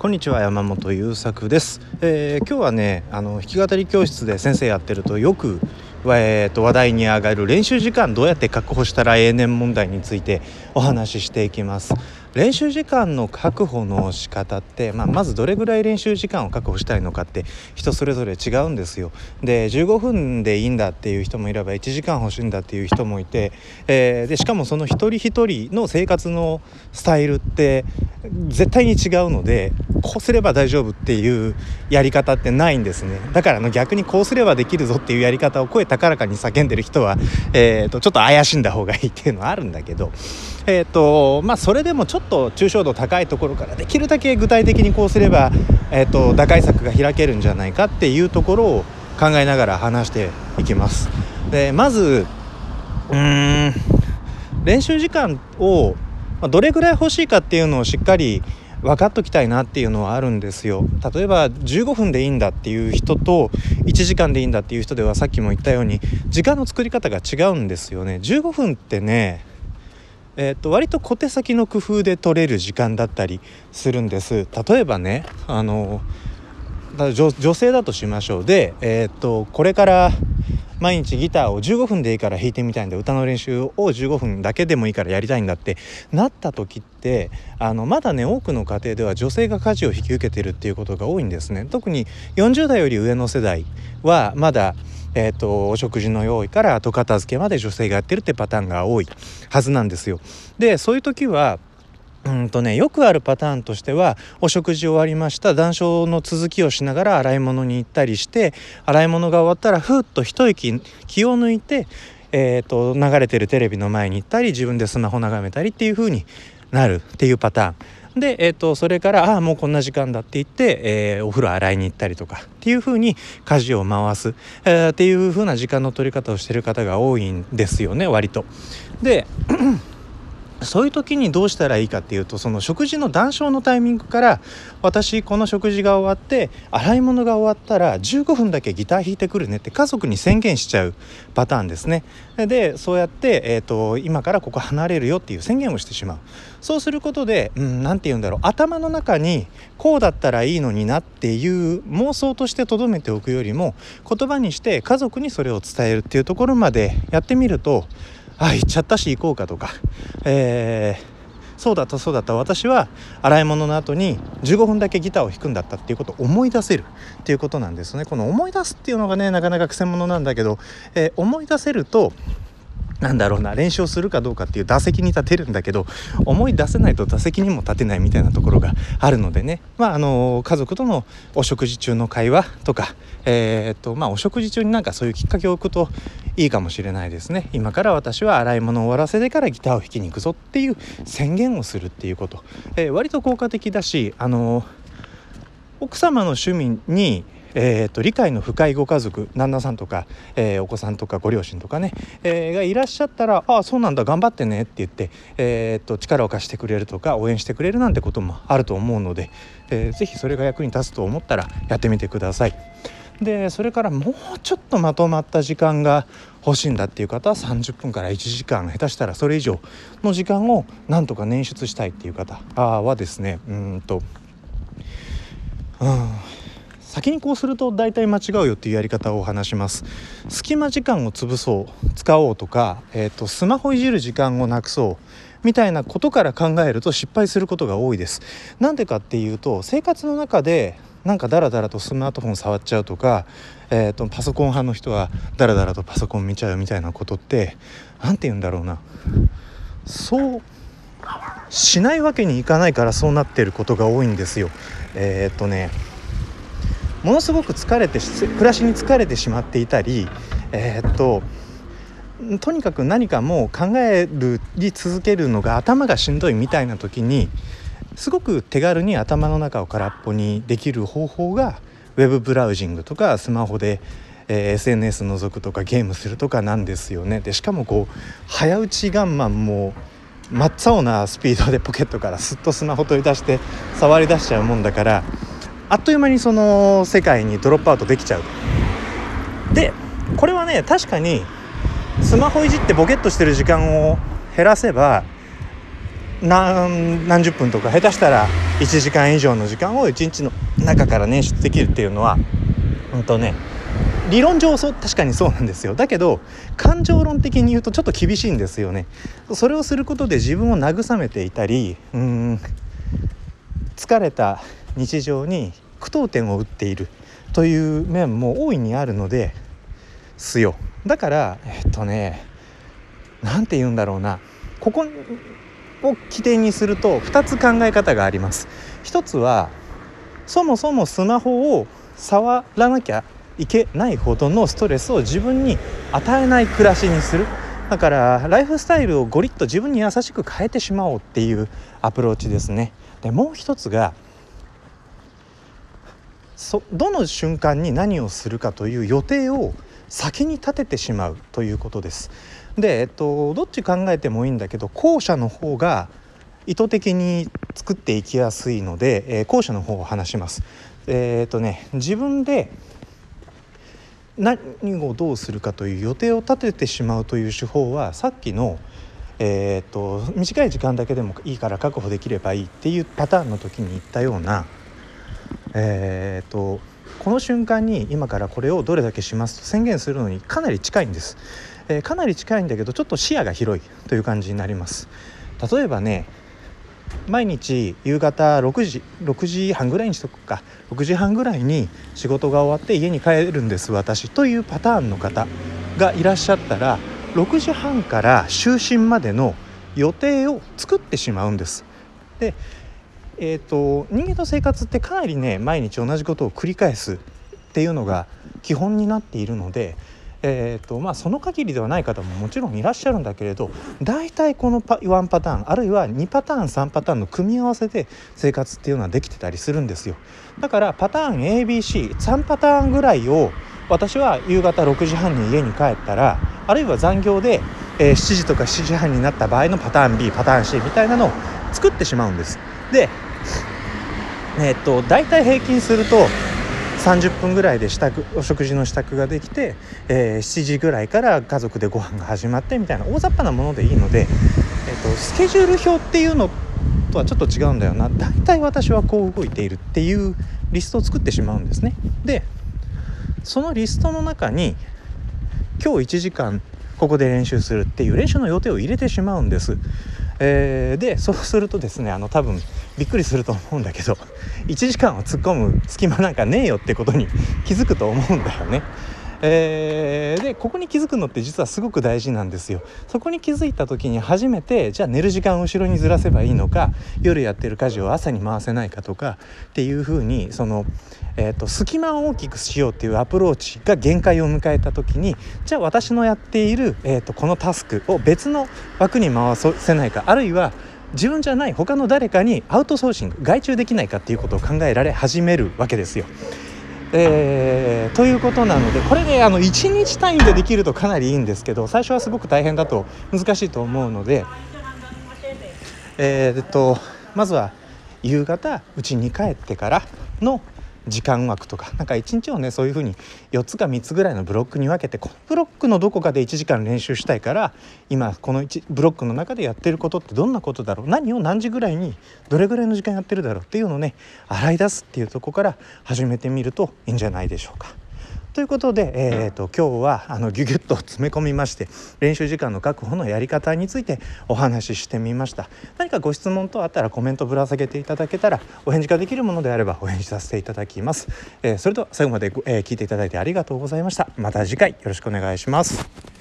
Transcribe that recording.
こんにちは山本優作です、えー、今日はねあの弾き語り教室で先生やってるとよく、えー、と話題に上がる練習時間どうやって確保したら永年問題についてお話ししていきます。練習時間の確保の仕方って、まあ、まずどれぐらい練習時間を確保したいのかって人それぞれ違うんですよ。で15分でいいんだっていう人もいれば1時間欲しいんだっていう人もいて、えー、でしかもその一人一人の生活のスタイルって絶対に違うのでこうすれば大丈夫っていうやり方ってないんですねだからの逆にこうすればできるぞっていうやり方を声高らかに叫んでる人は、えーと、ちょっと怪しんだ方がいいっていうのはあるんだけど、えーとまあ、それでもちょっと抽象度高いところからできるだけ具体的にこうすれば、えーと、打開策が開けるんじゃないかっていうところを考えながら話していきます。でまずうーん練習時間をどれぐらい欲しいかっていうのをしっかり分かっときたいなっていうのはあるんですよ例えば15分でいいんだっていう人と1時間でいいんだっていう人ではさっきも言ったように時間の作り方が違うんですよね15分ってねえー、と割と小手先の工夫で取れる時間だったりするんです。例えばねあの女性だとしましょう。で、えー、とこれから毎日ギターを15分でいいから弾いてみたいんだ歌の練習を15分だけでもいいからやりたいんだってなった時ってあのまだね多くの家庭では女性が家事を引き受けてるっていうことが多いんですね特に40代より上の世代はまだえーと、お食事の用意から後片付けまで女性がやってるってパターンが多いはずなんですよ。でそういう時はうんとねよくあるパターンとしてはお食事終わりました談笑の続きをしながら洗い物に行ったりして洗い物が終わったらふっと一息気を抜いて、えーと、流れてるテレビの前に行ったり自分でスマホ眺めたりっていう風になるっていうパターン。で、えーと、それからああもうこんな時間だって言って、えー、お風呂洗いに行ったりとかっていう風に家事を回す、えー、っていう風な時間の取り方をしてる方が多いんですよね割と。でそういう時にどうしたらいいかっていうとその食事の談笑のタイミングから私この食事が終わって洗い物が終わったら15分だけギター弾いてくるねって家族に宣言しちゃうパターンですね。でそうやって、えーと、今からここ離れるよっていう宣言をしてしまう。そうすることで何、うん、て言うんだろう頭の中にこうだったらいいのになっていう妄想として留めておくよりも言葉にして家族にそれを伝えるっていうところまでやってみるとあ行っちゃったし行こうかとか、えー、そうだったそうだった。私は洗い物の後に15分だけギターを弾くんだったっていうことを思い出せるっていうことなんですね。この思い出すっていうのがねなかなかくせ者なんだけど、えー、思い出せるとなんだろうな練習をするかどうかっていう打席に立てるんだけど思い出せないと打席にも立てないみたいなところがあるのでね。まああの家族とのお食事中の会話とかえー、っとまあお食事中になんかそういうきっかけを置くといいかもしれないですね。今から私は洗い物を終わらせてからギターを弾きに行くぞっていう宣言をするっていうこと、えー、割と効果的だしあの奥様の趣味にえーと、理解の深いご家族旦那さんとか、えー、お子さんとかご両親とかね、えー、がいらっしゃったら「ああそうなんだ頑張ってね」って言って、えーと、力を貸してくれるとか応援してくれるなんてこともあると思うので、えー、ぜひそれが役に立つと思ったらやってみてください。でそれからもうちょっとまとまった時間が欲しいんだっていう方は30分から1時間下手したらそれ以上の時間をなんとか捻出したいっていう方はですねうんとうん先にこうすると大体間違うよっていうやり方を話します。隙間時間を潰そう使おうとか、えーと、スマホいじる時間をなくそうみたいなことから考えると失敗することが多いです。なんでかっていうと生活の中でなんかダラダラとスマートフォン触っちゃうとか、えーと、パソコン派の人はダラダラとパソコン見ちゃうみたいなことって何て言うんだろうな。そうしないわけにいかないからそうなってることが多いんですよ。えっ、とねものすごく疲れて暮らしに疲れてしまっていたりえー、っととにかく何かもう考えるり続けるのが頭がしんどいみたいな時にすごく手軽に頭の中を空っぽにできる方法がウェブブラウジングとかスマホで、えー、SNS 覗くとかゲームするとかなんですよね。でしかもこう早打ちガンマンも真っ青なスピードでポケットからすっとスマホ取り出して触り出しちゃうもんだからあっという間にその世界にドロップアウトできちゃうでこれはね確かにスマホいじってボケっとしてる時間を減らせば何何十分とか下手したら1時間以上の時間を1日の中から捻出できるっていうのはうんとね理論上そう確かにそうなんですよ。だけど感情論的に言うとちょっと厳しいんですよね。それをすることで自分を慰めていたりうん疲れた日常に句読点を打っているという面も大いにあるのですよ。だからえっとね何て言うんだろうな。ここを起点にすると2つ考え方があります。一つはそもそもスマホを触らなきゃいけないほどのストレスを自分に与えない暮らしにする。だからライフスタイルをゴリッと自分に優しく変えてしまおうっていうアプローチですね。でもう一つがそどの瞬間に何をするかという予定を先に立ててしまうということです。で、えっと、どっち考えてもいいんだけど後者の方が意図的に作っていきやすいので、えー、後者の方を話します。えー、っとね自分で何をどうするかという予定を立ててしまうという手法はさっきの、えー、っと短い時間だけでもいいから確保できればいいっていうパターンの時に言ったような、えー、っとこの瞬間に今からこれをどれだけしますと宣言するのにかなり近いんです、えー、かなり近いんだけどちょっと視野が広いという感じになります。例えばね毎日夕方6時6時半ぐらいにしとくか。6時半ぐらいに仕事が終わって家に帰るんです私というパターンの方がいらっしゃったら6時半から就寝までの予定を作ってしまうんです。でえーと、人間の生活ってかなりね毎日同じことを繰り返すっていうのが基本になっているので、えーとまあ、その限りではない方ももちろんいらっしゃるんだけれど大体このパ1パターンあるいは2パターン3パターンの組み合わせで生活っていうのはできてたりするんですよ。だからパターン ABC3 パターンぐらいを私は夕方6時半に家に帰ったらあるいは残業で、えー、7時とか7時半になった場合のパターン B パターン C みたいなのを作ってしまうんです。で え、っと大体平均すると30分ぐらいで支度お食事の支度ができて、えー、7時ぐらいから家族でご飯が始まってみたいな大雑把なものでいいので、えーと、スケジュール表っていうのとはちょっと違うんだよな大体私はこう動いているっていうリストを作ってしまうんですね。でそのリストの中に今日1時間ここで練習するっていう練習の予定を入れてしまうんです。えー、でそうするとですねあの多分びっくりすると思うんだけど1時間を突っ込む隙間なんかねえよってことに気づくと思うんだよね。えー、でここに気づくのって実はすごく大事なんですよそこに気づいた時に初めてじゃあ寝る時間を後ろにずらせばいいのか夜やってる家事を朝に回せないかとかっていうふうにその、えーと、隙間を大きくしようっていうアプローチが限界を迎えた時にじゃあ私のやっている、えーとこのタスクを別の枠に回せないかあるいは自分じゃない他の誰かにアウトソーシング外注できないかっていうことを考えられ始めるわけですよ。えー、ということなのでこれであの1日単位でできるとかなりいいんですけど最初はすごく大変だと難しいと思うので、えー、っとまずは夕方うちに帰ってからの時間枠とか なんか1日をねそういうふうに4つか3つぐらいのブロックに分けてこのブロックのどこかで1時間練習したいから今この1ブロックの中でやってることってどんなことだろう何を何時ぐらいにどれぐらいの時間やってるだろうっていうのをね洗い出すっていうとこから始めてみるといいんじゃないでしょうか。ということで、えーと、今日はあのギュギュッと詰め込みまして練習時間の確保のやり方についてお話ししてみました。何かご質問等あったらコメントぶら下げていただけたらお返事ができるものであればお返事させていただきます、えー、それでは最後まで、えー、聞いていただいてありがとうございました。また次回よろしくお願いします